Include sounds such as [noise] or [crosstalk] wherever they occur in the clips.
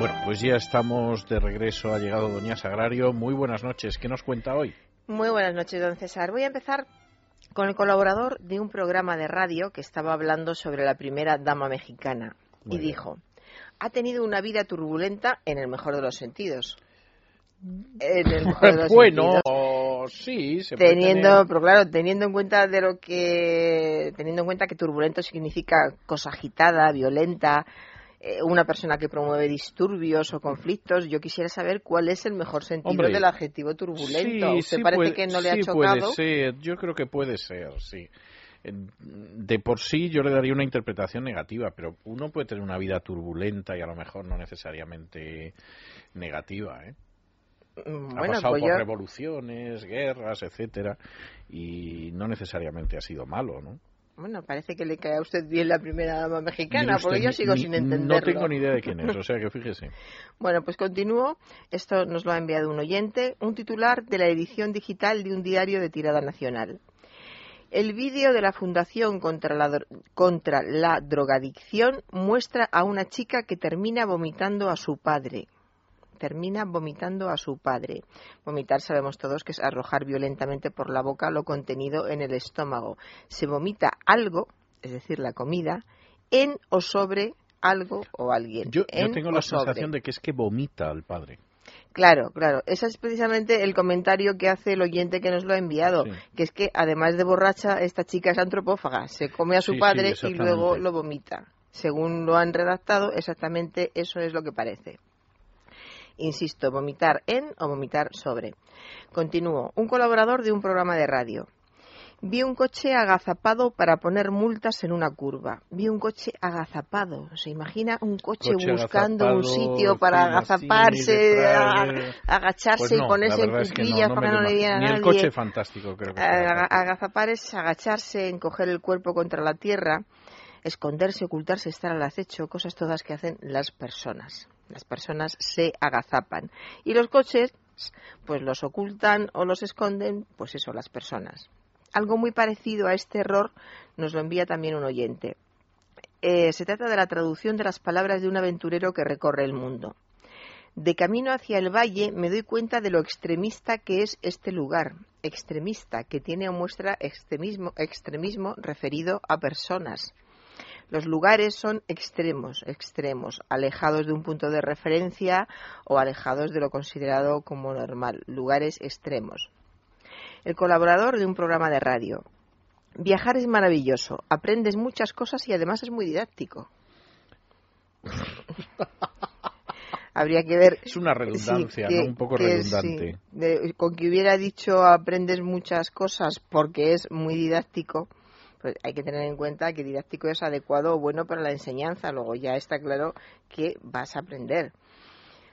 Bueno, pues ya estamos de regreso. Ha llegado Doña Sagrario. Muy buenas noches. ¿Qué nos cuenta hoy? Muy buenas noches, don César. Voy a empezar con el colaborador de un programa de radio que estaba hablando sobre la primera dama mexicana Muy y bien. dijo, ha tenido una vida turbulenta en el mejor de los sentidos. En el mejor de [laughs] los bueno, sentidos. sí, se puede Teniendo, tener- pero claro, teniendo en cuenta de lo que, teniendo en cuenta que turbulento significa cosa agitada, violenta, eh, una persona que promueve disturbios o conflictos, yo quisiera saber cuál es el mejor sentido Hombre, del adjetivo turbulento. Sí, ¿Usted sí parece puede- que no le ha chocado? puede ser. Yo creo que puede ser, sí. De por sí yo le daría una interpretación negativa, pero uno puede tener una vida turbulenta y a lo mejor no necesariamente negativa, ¿eh? Mm, ha pasado pues por yo, revoluciones, guerras, etcétera, y no necesariamente ha sido malo, ¿no? Bueno, parece que le cae a usted bien la primera dama mexicana, usted, porque yo sigo ni- sin entenderlo. No tengo ni idea de quién es, o [laughs] sea que fíjese. Bueno, pues continúo. Esto nos lo ha enviado un oyente, un titular de la edición digital de un diario de tirada nacional. El vídeo de la Fundación contra la, contra la Drogadicción muestra a una chica que termina vomitando a su padre. Termina vomitando a su padre. Vomitar sabemos todos que es arrojar violentamente por la boca lo contenido en el estómago. Se vomita algo, es decir, la comida, en o sobre algo o alguien. Yo, yo En tengo la sensación de que es que vomita al padre. Claro, claro. Ese es precisamente el comentario que hace el oyente que nos lo ha enviado, Sí. que es que además de borracha, esta chica es antropófaga, se come a su Sí, sí, padre y luego lo vomita. Según lo han redactado, exactamente eso es lo que parece. Insisto, vomitar en o vomitar sobre. Continúo. Un colaborador de un programa de radio. Vi un coche agazapado para poner multas en una curva. Vi un coche agazapado. ¿Se imagina un coche, Coche buscando un sitio para así, agazaparse, eh. agacharse Pues no, y ponerse en verdad es que no, cuclillas no para que no le imagino. diera a Ni el nadie. coche fantástico creo que Aga- agazapar es agacharse, encoger el cuerpo contra la tierra, esconderse, ocultarse, estar al acecho, cosas todas que hacen las personas. Las personas se agazapan. Y los coches, pues los ocultan o los esconden, pues eso, las personas. Algo muy parecido a este error nos lo envía también un oyente. Eh, se trata de la traducción de las palabras de un aventurero que recorre el mundo. De camino hacia el valle me doy cuenta de lo extremista que es este lugar. Extremista, que tiene o muestra extremismo, extremismo referido a personas. Los lugares son extremos, extremos, alejados de un punto de referencia o alejados de lo considerado como normal. Lugares extremos. El colaborador de un programa de radio. Viajar es maravilloso, aprendes muchas cosas y además es muy didáctico. [laughs] Habría que ver Es una redundancia, Sí, ¿no? Un poco redundante. sí. De- con que hubiera dicho aprendes muchas cosas porque es muy didáctico, pues hay que tener en cuenta que didáctico es adecuado o bueno para la enseñanza. Luego ya está claro que vas a aprender.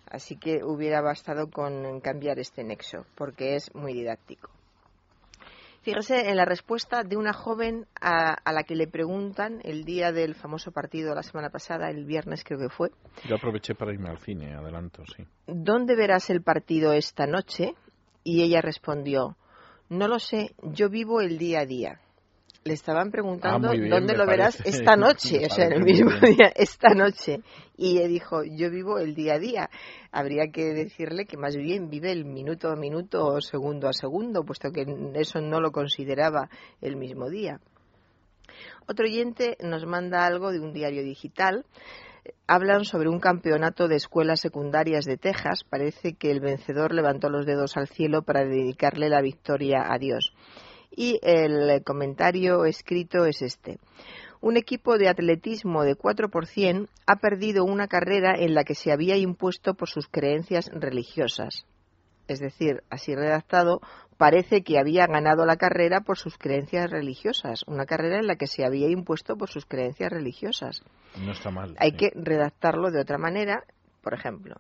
Así que hubiera bastado con cambiar este nexo porque es muy didáctico. Fíjese en la respuesta de una joven a, a la que le preguntan el día del famoso partido la semana pasada, el viernes creo que fue, Yo aproveché para irme al cine, adelanto, sí. ¿dónde verás el partido esta noche? Y ella respondió, no lo sé, yo vivo el día a día. Le estaban preguntando Ah, bien, dónde lo verás esta [laughs] noche, o sea, en el mismo día, esta noche. Y ella dijo, yo vivo el día a día. Habría que decirle que más bien vive el minuto a minuto o segundo a segundo, puesto que eso no lo consideraba el mismo día. Otro oyente nos manda algo de un diario digital. Hablan sobre un campeonato de escuelas secundarias de Texas. Parece que el vencedor levantó los dedos al cielo para dedicarle la victoria a Dios. Y el comentario escrito es este. Un equipo de atletismo de 4 por 100 ha perdido una carrera en la que se había impuesto por sus creencias religiosas. Es decir, así redactado, parece que había ganado la carrera por sus creencias religiosas, una carrera en la que se había impuesto por sus creencias religiosas. No está mal. Hay sí. que redactarlo de otra manera, por ejemplo.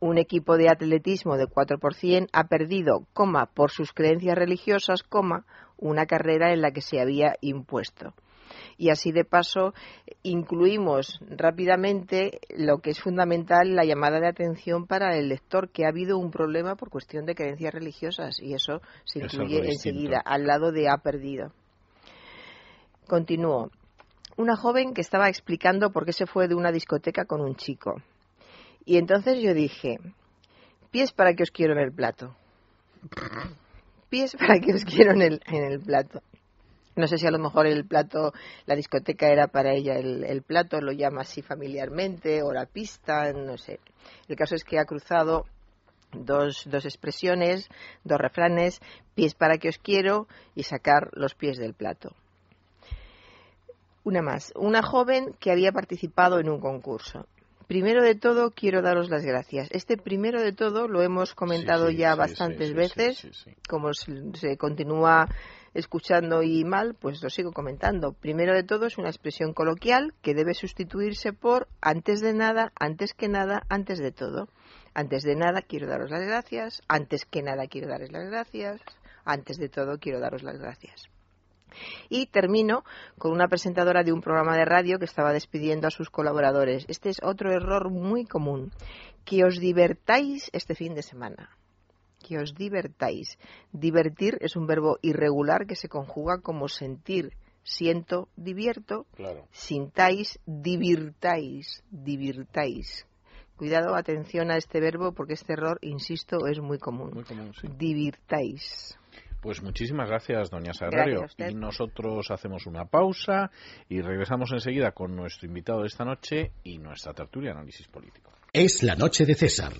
Un equipo de atletismo de 4 por 100 ha perdido, coma, por sus creencias religiosas, coma, una carrera en la que se había impuesto. Y así de paso incluimos rápidamente lo que es fundamental, la llamada de atención para el lector, que ha habido un problema por cuestión de creencias religiosas y eso se incluye enseguida al lado de ha perdido. Continúo. Una joven que estaba explicando por qué se fue de una discoteca con un chico. Y entonces yo dije, pies para que os quiero en el plato. Pies para que os quiero en el, en el plato. No sé si a lo mejor el plato, la discoteca era para ella el, plato, lo llama así familiarmente, o la pista, no sé. El caso es que ha cruzado dos, dos expresiones, dos refranes, pies para que os quiero y sacar los pies del plato. Una más, una joven que había participado en un concurso. Primero de todo, quiero daros las gracias. Este primero de todo lo hemos comentado Sí, sí, ya sí, bastantes veces. Como se se continúa escuchando y mal, pues lo sigo comentando. Primero de todo es una expresión coloquial que debe sustituirse por antes de nada, antes que nada, antes de todo. Antes de nada quiero daros las gracias, antes que nada quiero daros las gracias, antes de todo quiero daros las gracias. Y termino con una presentadora de un programa de radio que estaba despidiendo a sus colaboradores. Este es otro error muy común. Que os divertáis este fin de semana. Que os divertáis. Divertir es un verbo irregular que se conjuga como sentir. Siento, divierto. Claro. Sintáis, divirtáis. Divirtáis. Cuidado, atención a este verbo porque este error, insisto, es muy común. Muy común, sí. Divirtáis. Pues muchísimas gracias, doña Sagrario. Gracias a usted. Y nosotros hacemos una pausa y regresamos enseguida con nuestro invitado de esta noche y nuestra tertulia de análisis político. Es la noche de César